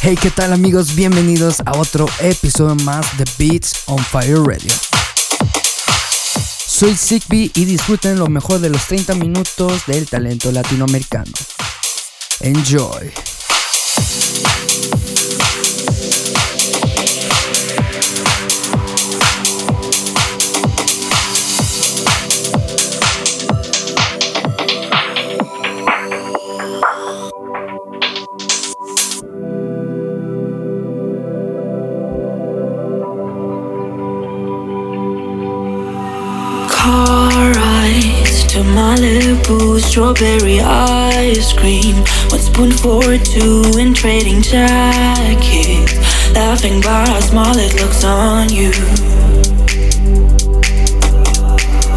Hey, ¿qué tal amigos? Bienvenidos a otro episodio más de Beats on Fire Radio. Soy Zigbee y disfruten lo mejor de los 30 minutos del talento latinoamericano. Enjoy. Strawberry ice cream. One spoon for two in trading jackets. Laughing about how small it looks on you.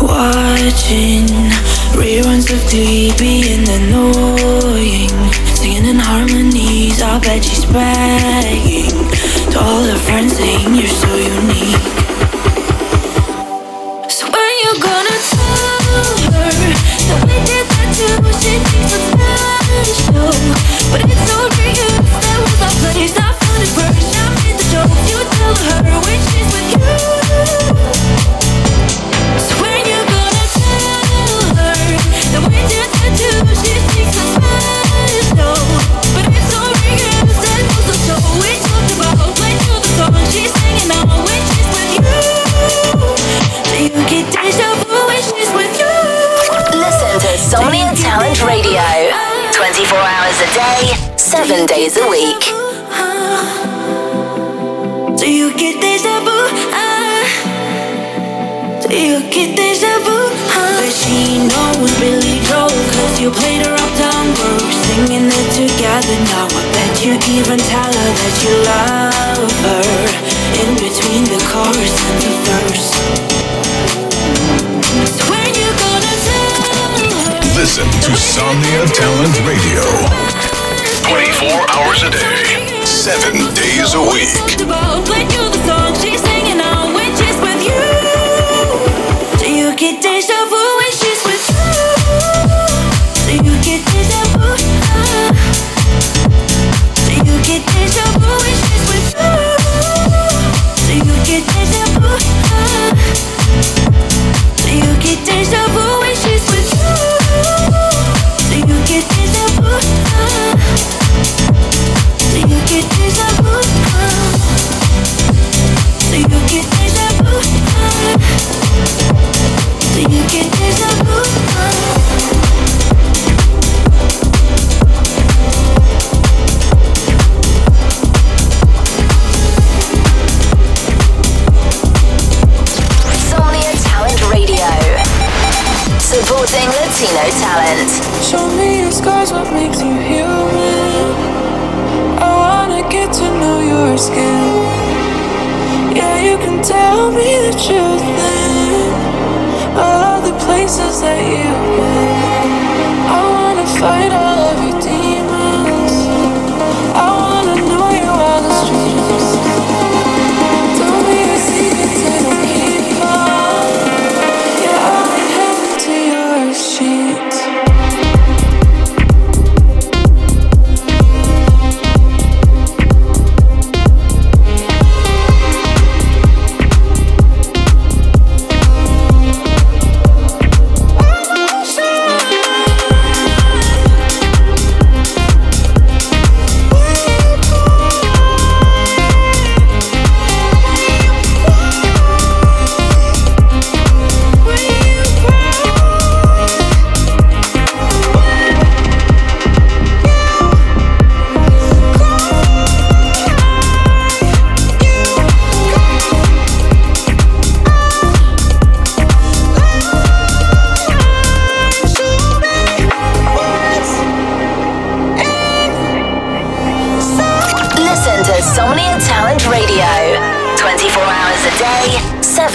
Watching reruns of Glee being annoying. Singing in harmonies, I bet she's bragging 7 days a week. Do you get deja vu? Ah. Do you get deja vu? Ah. But she knows Billy Joel Cause you played her uptown girl Singing it together now I bet you even tell her that you love her In between the chorus and the verse So when you gonna tell her Listen to Somnia Talent Radio. 24 hours a day, 7 days a week.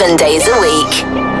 seven days a week.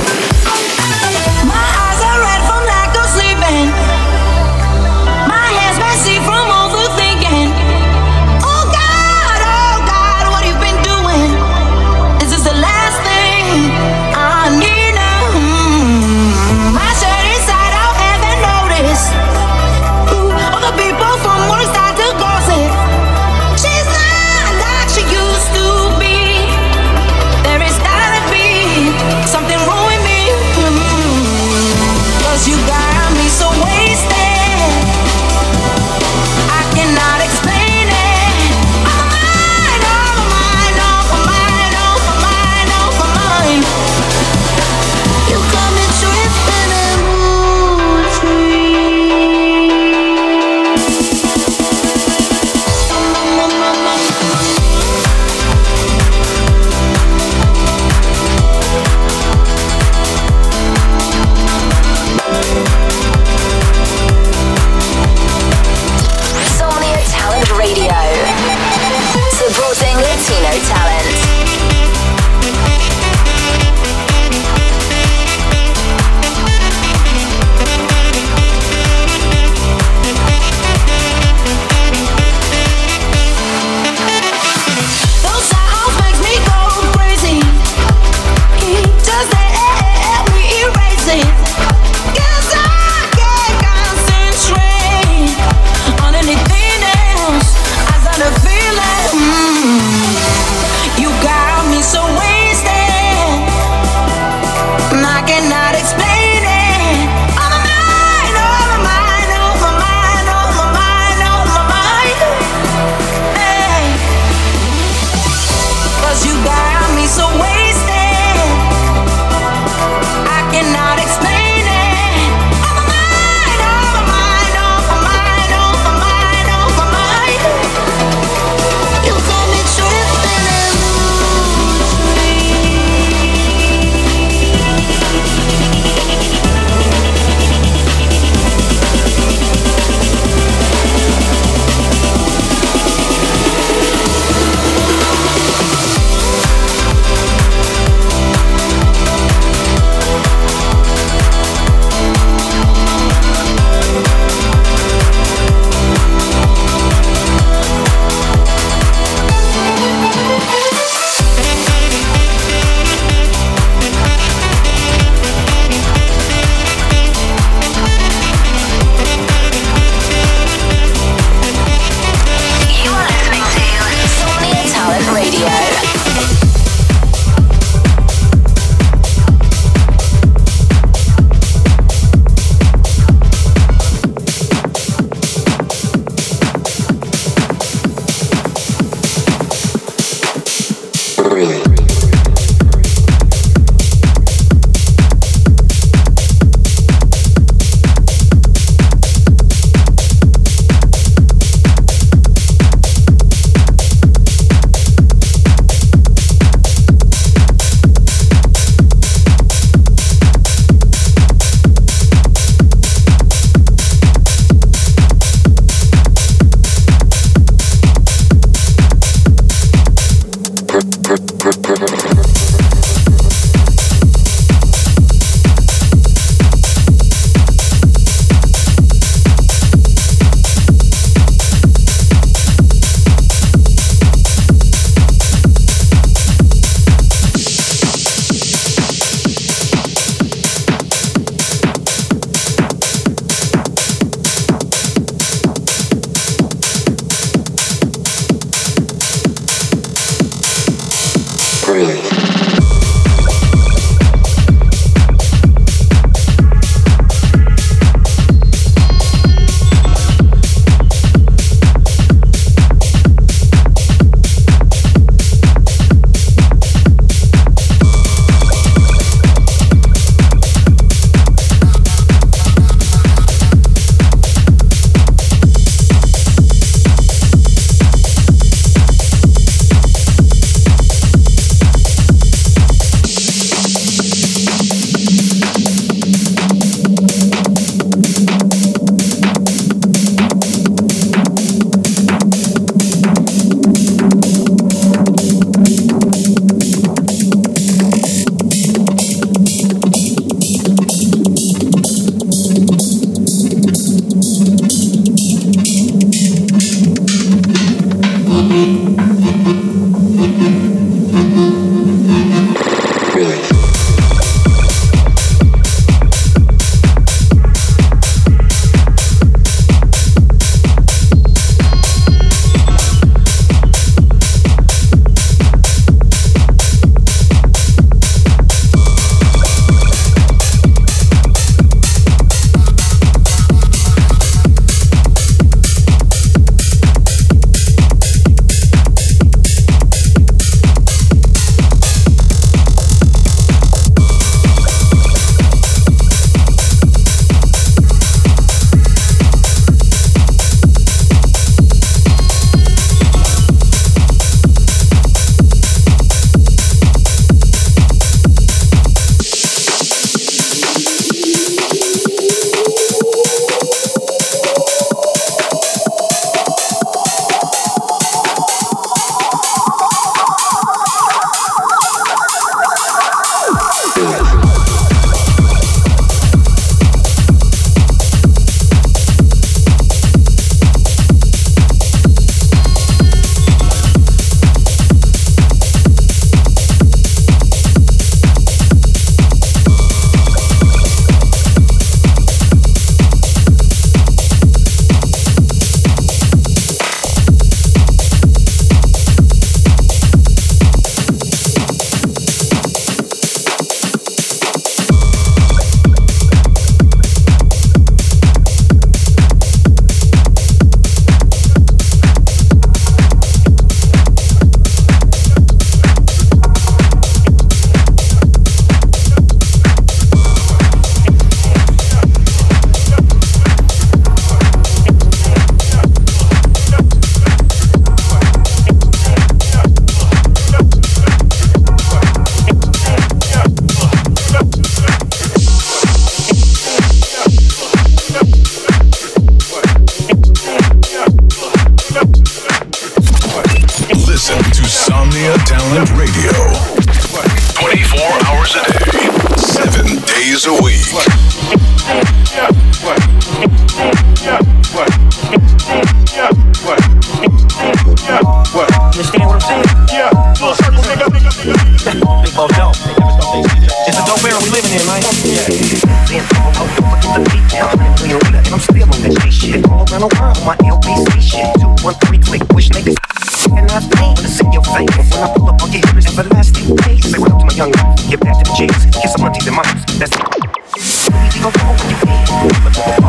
freely. It's a dope era we living in, man. And I'm still on that J shit. All around the world my LBC shit. Two, one, three, click, wish niggas. And I think when it's in your face. When I pull up on your hips, everlasting pace. Say what up to my young life. Get back to the G's. Kiss some aunties and moms. That's we go go when you feel.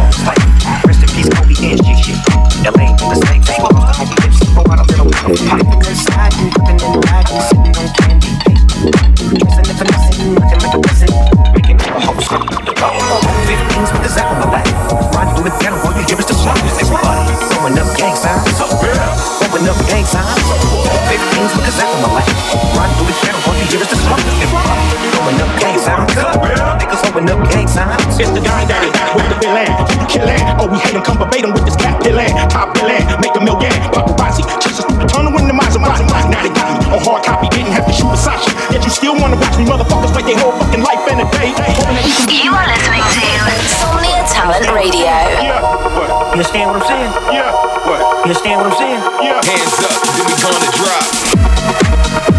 Niggas throwing up gang signs. It's the guy daddy with the villain. Keep you killing. Oh, we hate him, come verbatim with this cat pillin'. Top billing, make a million. Paparazzi, chase us through the tunnel in the Maserati. Now they got me on hard copy, didn't have to shoot Versace. Yet you still wanna watch me, motherfuckers, like they whole fucking life in a day. Hoping that we can You are listening to Insomnia Talent Radio. Yeah. What? You understand what I'm saying? Yeah, what? You understand what I'm saying? Yeah. Hands up, then we gonna drop.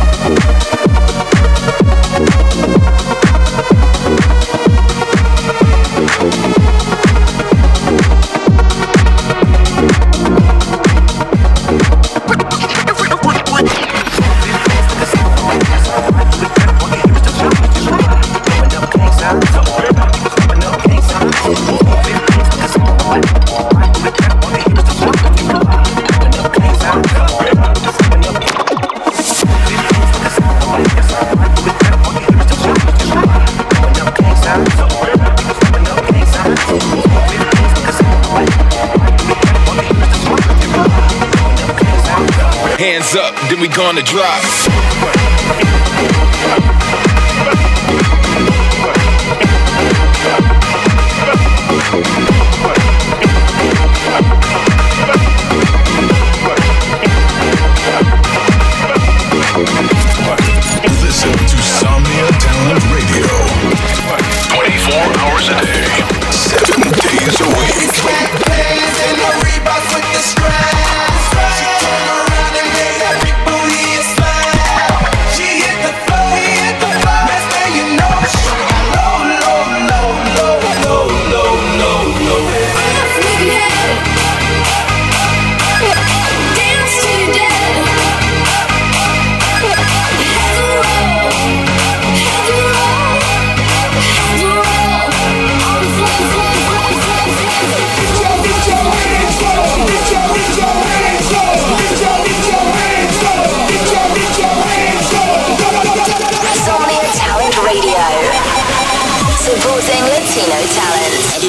Gonna drop.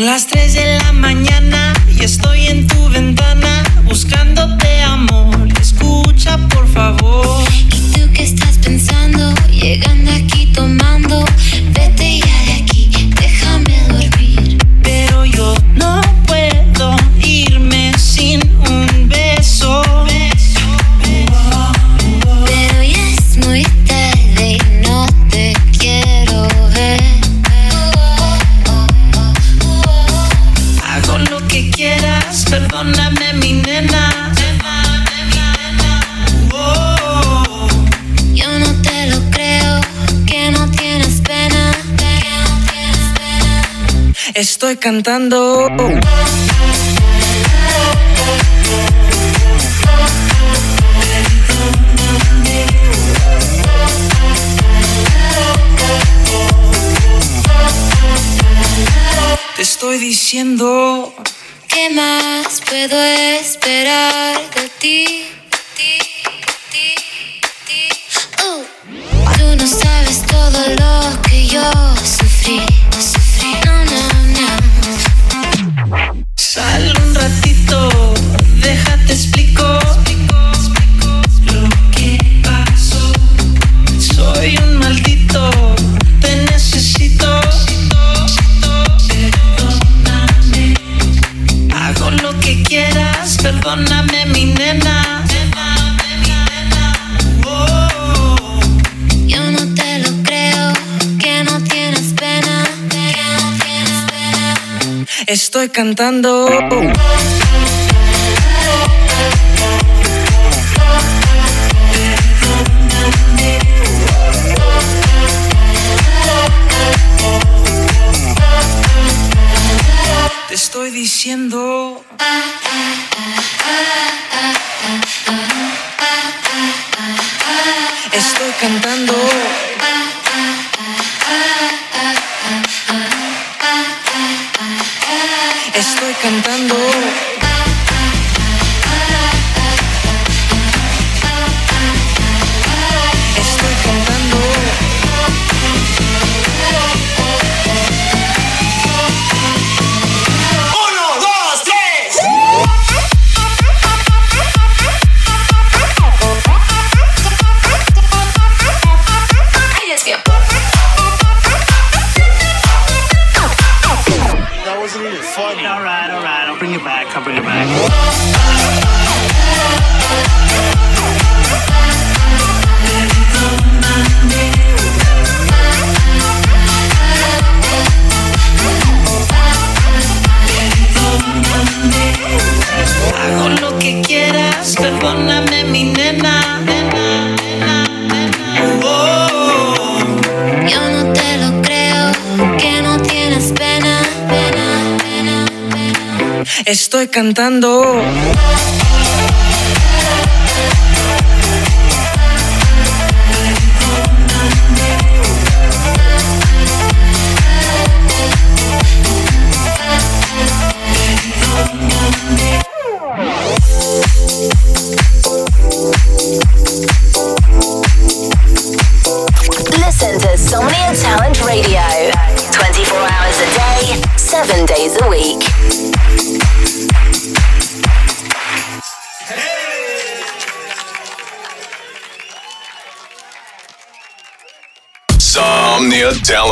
Las 3 de la mañana y estoy en tu ventana buscándote amor. Escucha por favor. ¿Y tú qué estás pensando? Llegando aquí tomando. Vete ya Estoy cantando. Te estoy diciendo. ¿Qué más puedo esperar de ti? Uh, Tú no sabes todo lo que yo sufrí. Estoy cantando. Te estoy diciendo. I'll bring back. I'll bring it back. Hago lo que quieras, perdóname, mi nena, Estoy cantando.